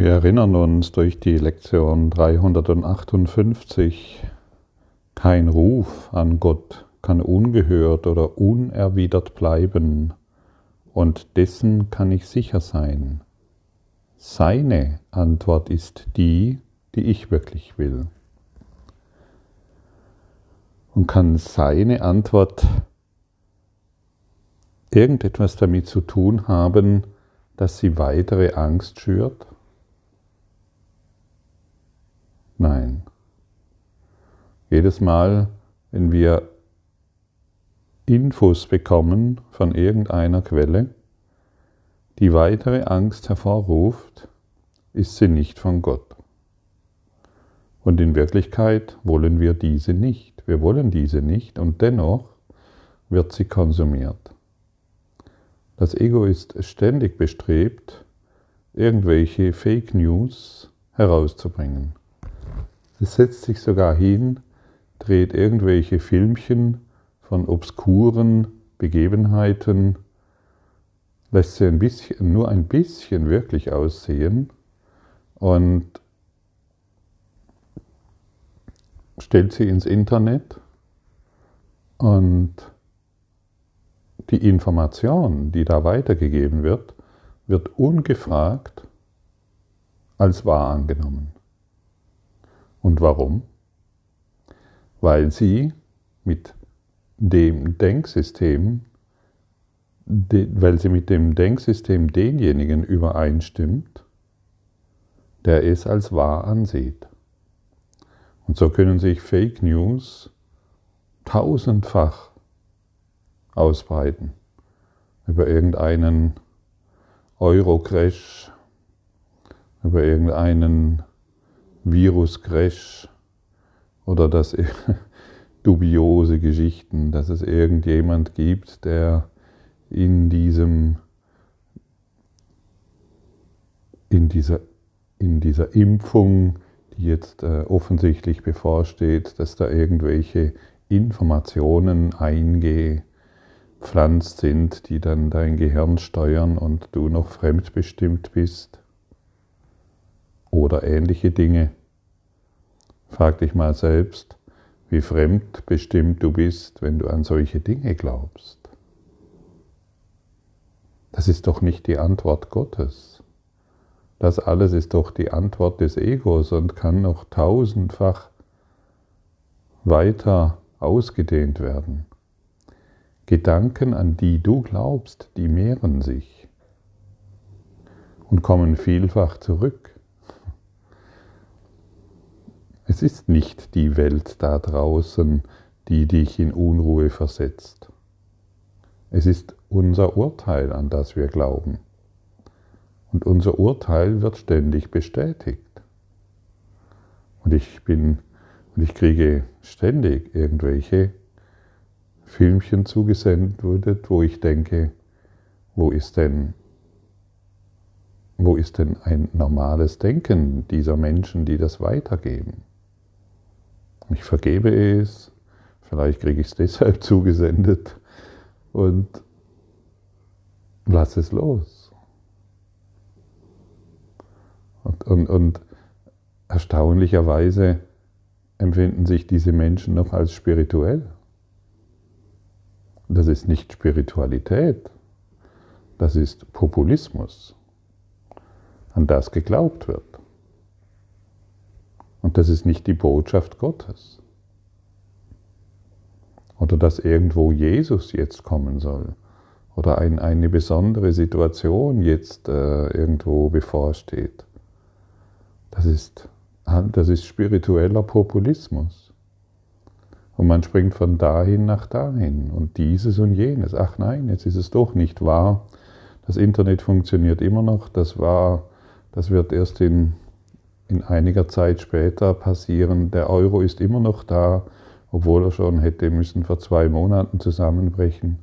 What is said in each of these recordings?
Wir erinnern uns durch die Lektion 358, kein Ruf an Gott kann ungehört oder unerwidert bleiben, und dessen kann ich sicher sein. Seine Antwort ist die, die ich wirklich will. Und kann seine Antwort irgendetwas damit zu tun haben, dass sie weitere Angst schürt? Nein. Jedes Mal, wenn wir Infos bekommen von irgendeiner Quelle, die weitere Angst hervorruft, ist sie nicht von Gott. Und in Wirklichkeit wollen wir diese nicht. Wir wollen diese nicht und dennoch wird sie konsumiert. Das Ego ist ständig bestrebt, irgendwelche Fake News herauszubringen. Es setzt sich sogar hin, dreht irgendwelche Filmchen von obskuren Begebenheiten, lässt sie ein bisschen, nur ein bisschen wirklich aussehen und stellt sie ins Internet und die Information, die da weitergegeben wird, wird ungefragt als wahr angenommen. Und warum? Weil sie mit dem Denksystem, weil sie mit dem Denksystem denjenigen übereinstimmt, der es als wahr ansieht. Und so können sich Fake News tausendfach ausbreiten über irgendeinen Euro-Crash, über irgendeinen Virus-Crash oder das dubiose Geschichten, dass es irgendjemand gibt, der in diesem in dieser, in dieser Impfung, die jetzt äh, offensichtlich bevorsteht, dass da irgendwelche Informationen eingepflanzt sind, die dann dein Gehirn steuern und du noch fremdbestimmt bist oder ähnliche Dinge. Frag dich mal selbst, wie fremdbestimmt du bist, wenn du an solche Dinge glaubst. Das ist doch nicht die Antwort Gottes. Das alles ist doch die Antwort des Egos und kann noch tausendfach weiter ausgedehnt werden. Gedanken, an die du glaubst, die mehren sich und kommen vielfach zurück. Es ist nicht die Welt da draußen, die dich in Unruhe versetzt. Es ist unser Urteil, an das wir glauben. Und unser Urteil wird ständig bestätigt. Und ich bin, und ich kriege ständig irgendwelche Filmchen zugesendet, wo ich denke, wo ist denn, wo ist denn ein normales Denken dieser Menschen, die das weitergeben? Ich vergebe es, vielleicht kriege ich es deshalb zugesendet und lass es los. Und, und, und erstaunlicherweise empfinden sich diese Menschen noch als spirituell. Das ist nicht Spiritualität, das ist Populismus, an das geglaubt wird. Und das ist nicht die Botschaft Gottes. Oder dass irgendwo Jesus jetzt kommen soll. Oder ein, eine besondere Situation jetzt äh, irgendwo bevorsteht. Das ist, das ist spiritueller Populismus. Und man springt von dahin nach dahin und dieses und jenes. Ach nein, jetzt ist es doch nicht wahr. Das Internet funktioniert immer noch. Das war, das wird erst in in einiger Zeit später passieren. Der Euro ist immer noch da, obwohl er schon hätte müssen vor zwei Monaten zusammenbrechen.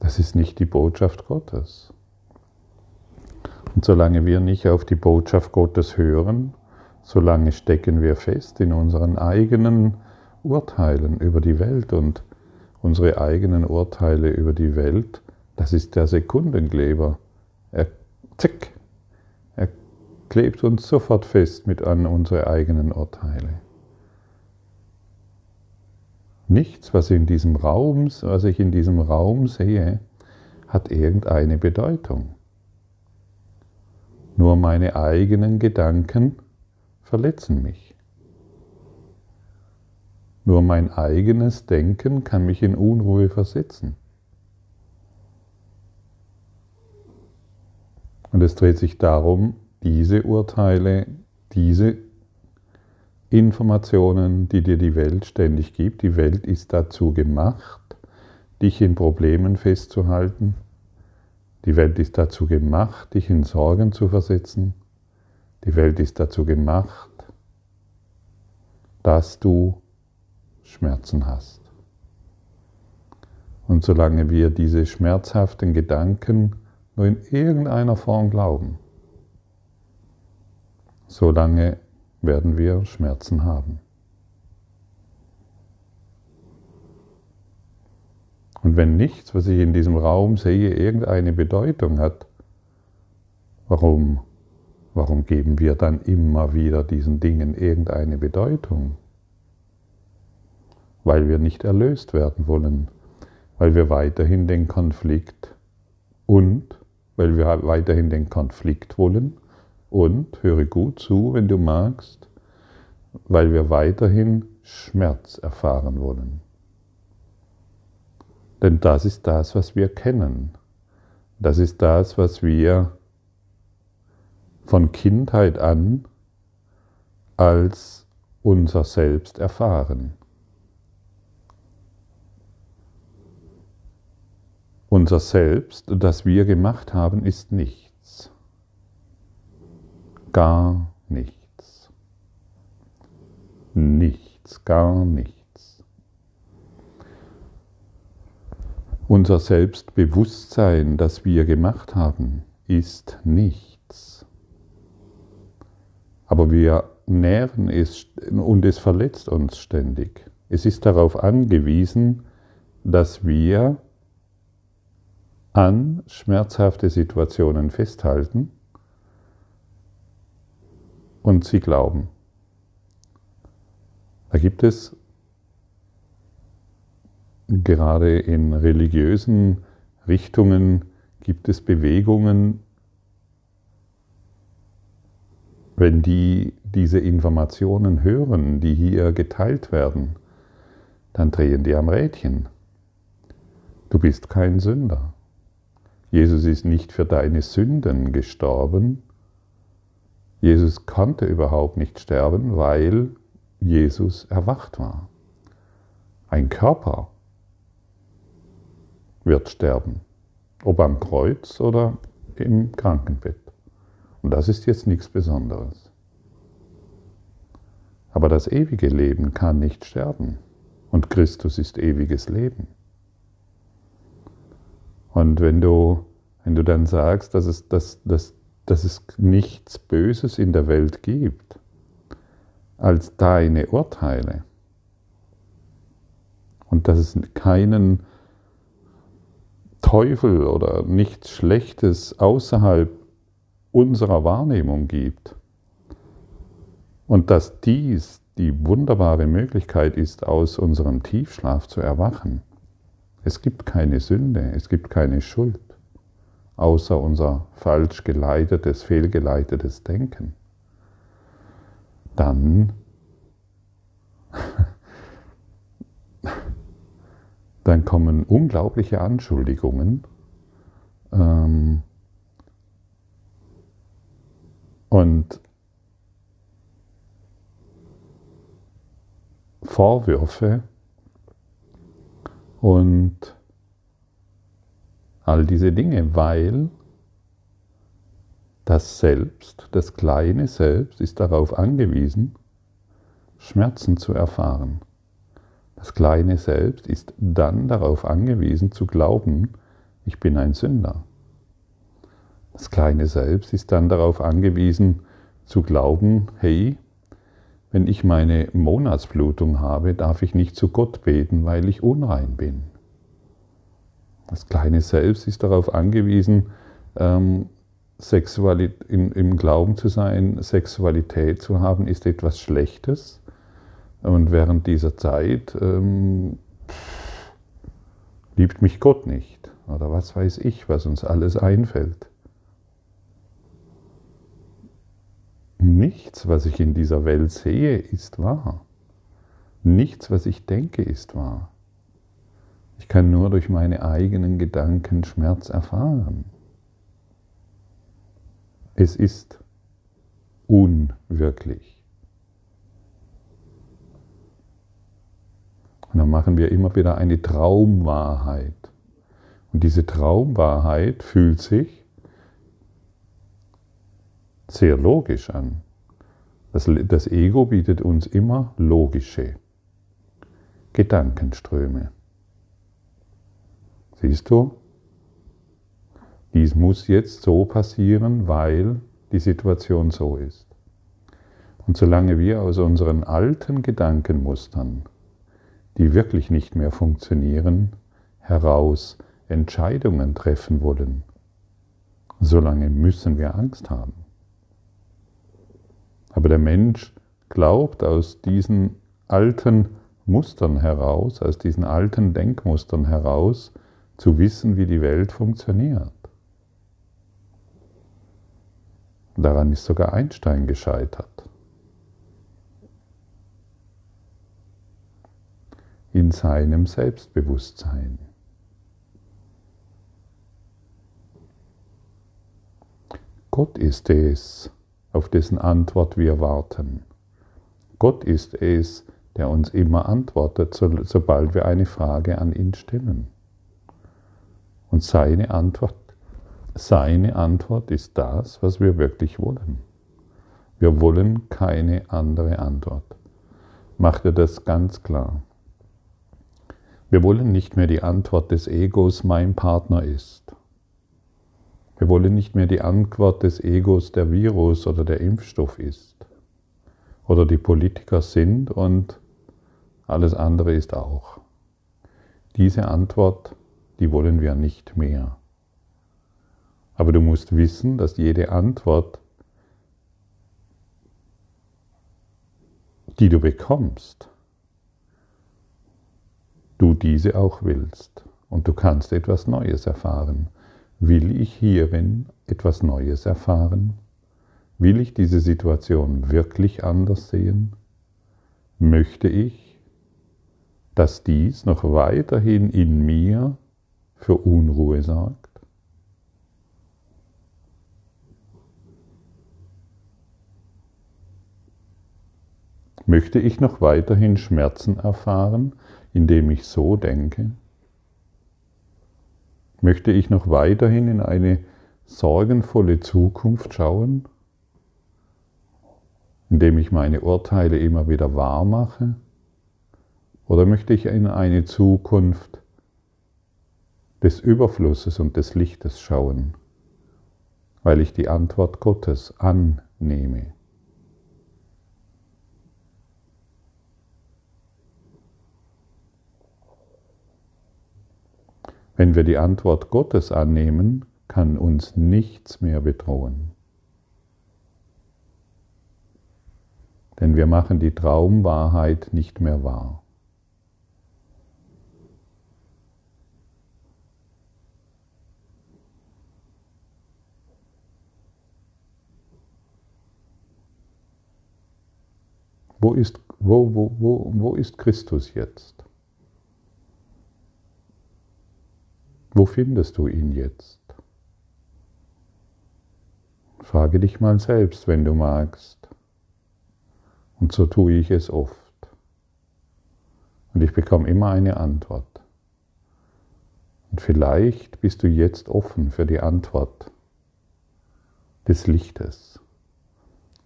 Das ist nicht die Botschaft Gottes. Und solange wir nicht auf die Botschaft Gottes hören, solange stecken wir fest in unseren eigenen Urteilen über die Welt und unsere eigenen Urteile über die Welt Das ist der Sekundenkleber. Er, zick, er klebt uns sofort fest mit an unsere eigenen Urteile. Nichts, was, in diesem Raum, was ich in diesem Raum sehe, hat irgendeine Bedeutung. Nur meine eigenen Gedanken verletzen mich. Nur mein eigenes Denken kann mich in Unruhe versetzen. Und es dreht sich darum, diese Urteile, diese Informationen, die dir die Welt ständig gibt, die Welt ist dazu gemacht, dich in Problemen festzuhalten. Die Welt ist dazu gemacht, dich in Sorgen zu versetzen. Die Welt ist dazu gemacht, dass du Schmerzen hast. Und solange wir diese schmerzhaften Gedanken nur in irgendeiner Form glauben, solange werden wir Schmerzen haben. Und wenn nichts, was ich in diesem Raum sehe, irgendeine Bedeutung hat, warum, warum geben wir dann immer wieder diesen Dingen irgendeine Bedeutung? Weil wir nicht erlöst werden wollen, weil wir weiterhin den Konflikt und weil wir weiterhin den Konflikt wollen und, höre gut zu, wenn du magst, weil wir weiterhin Schmerz erfahren wollen. Denn das ist das, was wir kennen. Das ist das, was wir von Kindheit an als unser Selbst erfahren. Unser Selbst, das wir gemacht haben, ist nichts. Gar nichts. Nichts, gar nichts. Unser Selbstbewusstsein, das wir gemacht haben, ist nichts. Aber wir nähren es und es verletzt uns ständig. Es ist darauf angewiesen, dass wir an schmerzhafte Situationen festhalten und sie glauben. Da gibt es gerade in religiösen Richtungen gibt es Bewegungen, wenn die diese Informationen hören, die hier geteilt werden, dann drehen die am Rädchen. Du bist kein Sünder. Jesus ist nicht für deine Sünden gestorben. Jesus konnte überhaupt nicht sterben, weil Jesus erwacht war. Ein Körper wird sterben, ob am Kreuz oder im Krankenbett. Und das ist jetzt nichts Besonderes. Aber das ewige Leben kann nicht sterben. Und Christus ist ewiges Leben. Und wenn du, wenn du dann sagst, dass es, dass, dass, dass es nichts Böses in der Welt gibt als deine Urteile und dass es keinen Teufel oder nichts Schlechtes außerhalb unserer Wahrnehmung gibt und dass dies die wunderbare Möglichkeit ist, aus unserem Tiefschlaf zu erwachen, es gibt keine Sünde, es gibt keine Schuld, außer unser falsch geleitetes, fehlgeleitetes Denken. Dann, dann kommen unglaubliche Anschuldigungen ähm, und Vorwürfe, und all diese Dinge, weil das Selbst, das kleine Selbst ist darauf angewiesen, Schmerzen zu erfahren. Das kleine Selbst ist dann darauf angewiesen zu glauben, ich bin ein Sünder. Das kleine Selbst ist dann darauf angewiesen zu glauben, hey, wenn ich meine Monatsblutung habe, darf ich nicht zu Gott beten, weil ich unrein bin. Das kleine Selbst ist darauf angewiesen, ähm, im, im Glauben zu sein, Sexualität zu haben, ist etwas Schlechtes. Und während dieser Zeit ähm, liebt mich Gott nicht. Oder was weiß ich, was uns alles einfällt. Nichts, was ich in dieser Welt sehe, ist wahr. Nichts, was ich denke, ist wahr. Ich kann nur durch meine eigenen Gedanken Schmerz erfahren. Es ist unwirklich. Und dann machen wir immer wieder eine Traumwahrheit. Und diese Traumwahrheit fühlt sich sehr logisch an. Das, das Ego bietet uns immer logische Gedankenströme. Siehst du? Dies muss jetzt so passieren, weil die Situation so ist. Und solange wir aus unseren alten Gedankenmustern, die wirklich nicht mehr funktionieren, heraus Entscheidungen treffen wollen, solange müssen wir Angst haben. Aber der Mensch glaubt aus diesen alten Mustern heraus, aus diesen alten Denkmustern heraus, zu wissen, wie die Welt funktioniert. Daran ist sogar Einstein gescheitert. In seinem Selbstbewusstsein. Gott ist es, auf dessen Antwort wir warten. Gott ist es, der uns immer antwortet, sobald wir eine Frage an ihn stellen. Und seine Antwort seine Antwort ist das, was wir wirklich wollen. Wir wollen keine andere Antwort. Macht er das ganz klar. Wir wollen nicht mehr die Antwort des Egos, mein Partner ist. Wir wollen nicht mehr die Antwort des Egos, der Virus oder der Impfstoff ist. Oder die Politiker sind und alles andere ist auch. Diese Antwort, die wollen wir nicht mehr. Aber du musst wissen, dass jede Antwort, die du bekommst, du diese auch willst. Und du kannst etwas Neues erfahren. Will ich hierin etwas Neues erfahren? Will ich diese Situation wirklich anders sehen? Möchte ich, dass dies noch weiterhin in mir für Unruhe sorgt? Möchte ich noch weiterhin Schmerzen erfahren, indem ich so denke? Möchte ich noch weiterhin in eine sorgenvolle Zukunft schauen, indem ich meine Urteile immer wieder wahr mache? Oder möchte ich in eine Zukunft des Überflusses und des Lichtes schauen, weil ich die Antwort Gottes annehme? Wenn wir die Antwort Gottes annehmen, kann uns nichts mehr bedrohen. Denn wir machen die Traumwahrheit nicht mehr wahr. Wo ist, wo, wo, wo, wo ist Christus jetzt? Wo findest du ihn jetzt? Frage dich mal selbst, wenn du magst. Und so tue ich es oft. Und ich bekomme immer eine Antwort. Und vielleicht bist du jetzt offen für die Antwort des Lichtes.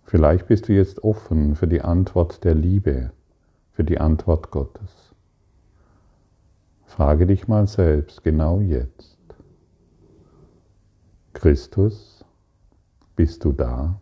Vielleicht bist du jetzt offen für die Antwort der Liebe, für die Antwort Gottes. Frage dich mal selbst genau jetzt. Christus, bist du da?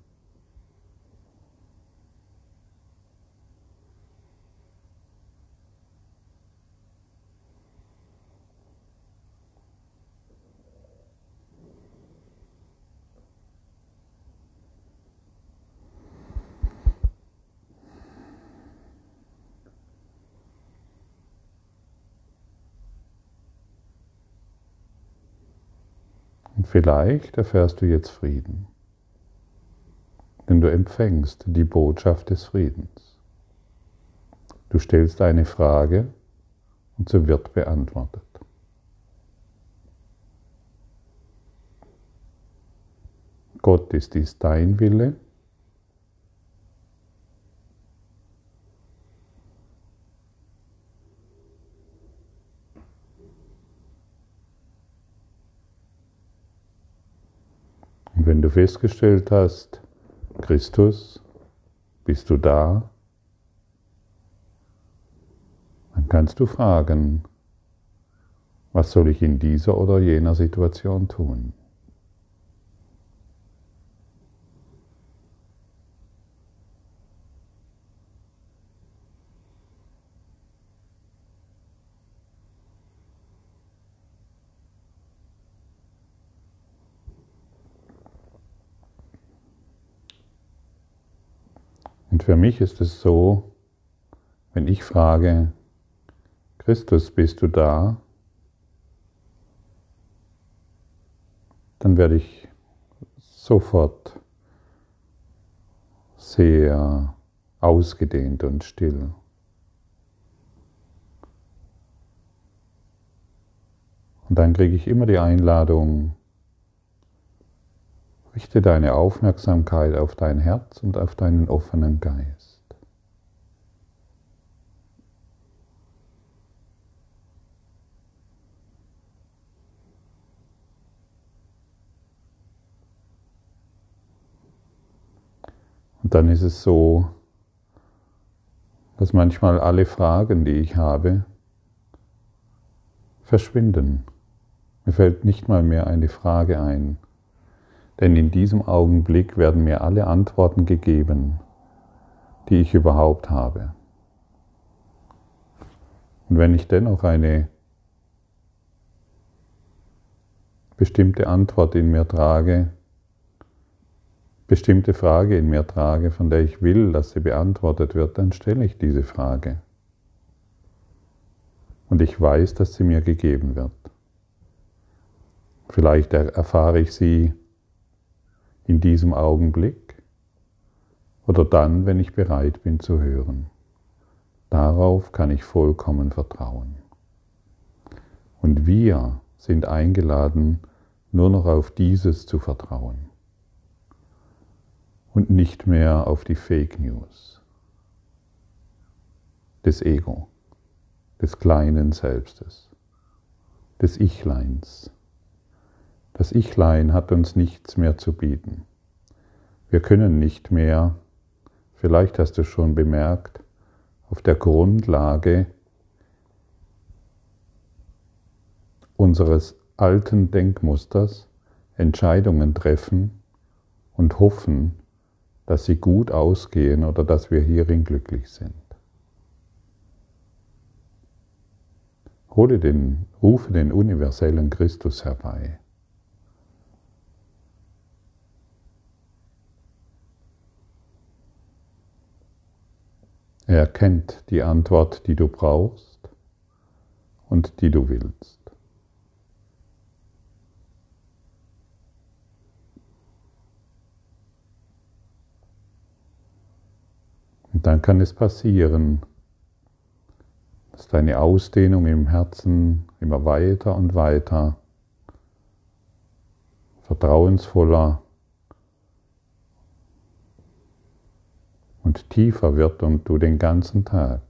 Vielleicht erfährst du jetzt Frieden, denn du empfängst die Botschaft des Friedens. Du stellst eine Frage und sie wird beantwortet. Gott, ist dies dein Wille? Du festgestellt hast, Christus, bist du da? Dann kannst du fragen, was soll ich in dieser oder jener Situation tun? Für mich ist es so, wenn ich frage, Christus, bist du da? Dann werde ich sofort sehr ausgedehnt und still. Und dann kriege ich immer die Einladung, Richte deine Aufmerksamkeit auf dein Herz und auf deinen offenen Geist. Und dann ist es so, dass manchmal alle Fragen, die ich habe, verschwinden. Mir fällt nicht mal mehr eine Frage ein denn in diesem Augenblick werden mir alle Antworten gegeben, die ich überhaupt habe. Und wenn ich dennoch eine bestimmte Antwort in mir trage, bestimmte Frage in mir trage, von der ich will, dass sie beantwortet wird, dann stelle ich diese Frage. Und ich weiß, dass sie mir gegeben wird. Vielleicht erfahre ich sie in diesem Augenblick oder dann, wenn ich bereit bin zu hören. Darauf kann ich vollkommen vertrauen. Und wir sind eingeladen, nur noch auf dieses zu vertrauen und nicht mehr auf die Fake News des Ego, des kleinen Selbstes, des Ichleins, das Ichlein hat uns nichts mehr zu bieten. Wir können nicht mehr, vielleicht hast du es schon bemerkt, auf der Grundlage unseres alten Denkmusters Entscheidungen treffen und hoffen, dass sie gut ausgehen oder dass wir hierin glücklich sind. Hole den, rufe den universellen Christus herbei. Er kennt die Antwort, die du brauchst und die du willst. Und dann kann es passieren, dass deine Ausdehnung im Herzen immer weiter und weiter vertrauensvoller und tiefer wird und du den ganzen Tag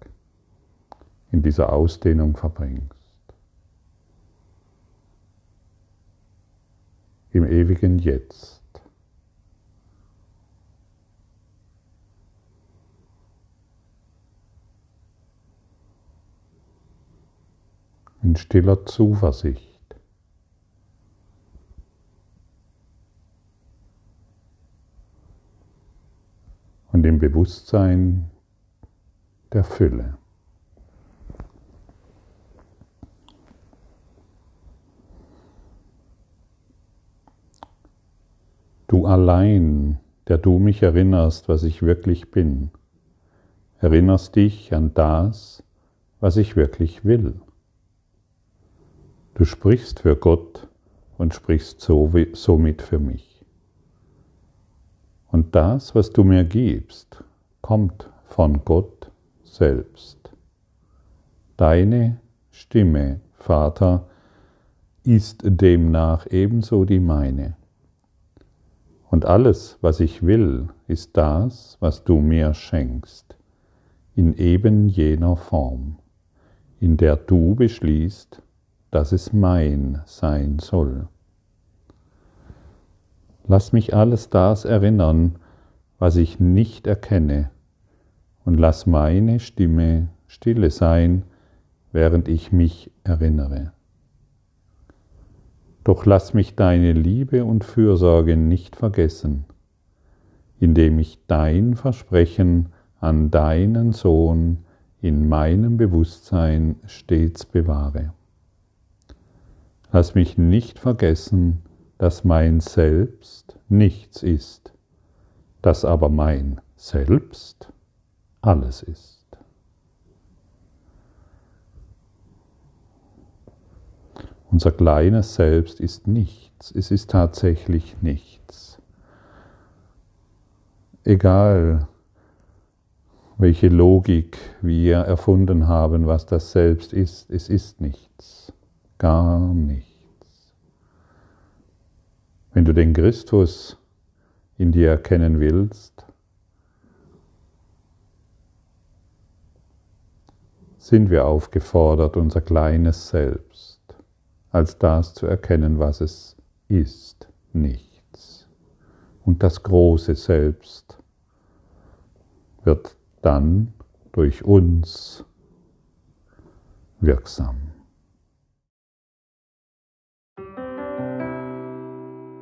in dieser Ausdehnung verbringst. Im ewigen Jetzt. In stiller Zuversicht. Im Bewusstsein der Fülle. Du allein, der du mich erinnerst, was ich wirklich bin, erinnerst dich an das, was ich wirklich will. Du sprichst für Gott und sprichst somit für mich. Und das, was du mir gibst, kommt von Gott selbst. Deine Stimme, Vater, ist demnach ebenso die meine. Und alles, was ich will, ist das, was du mir schenkst, in eben jener Form, in der du beschließt, dass es mein sein soll. Lass mich alles das erinnern, was ich nicht erkenne, und lass meine Stimme stille sein, während ich mich erinnere. Doch lass mich deine Liebe und Fürsorge nicht vergessen, indem ich dein Versprechen an deinen Sohn in meinem Bewusstsein stets bewahre. Lass mich nicht vergessen, dass mein Selbst nichts ist, dass aber mein Selbst alles ist. Unser kleines Selbst ist nichts, es ist tatsächlich nichts. Egal, welche Logik wir erfunden haben, was das Selbst ist, es ist nichts, gar nichts. Wenn du den Christus in dir erkennen willst, sind wir aufgefordert, unser kleines Selbst als das zu erkennen, was es ist, nichts. Und das große Selbst wird dann durch uns wirksam.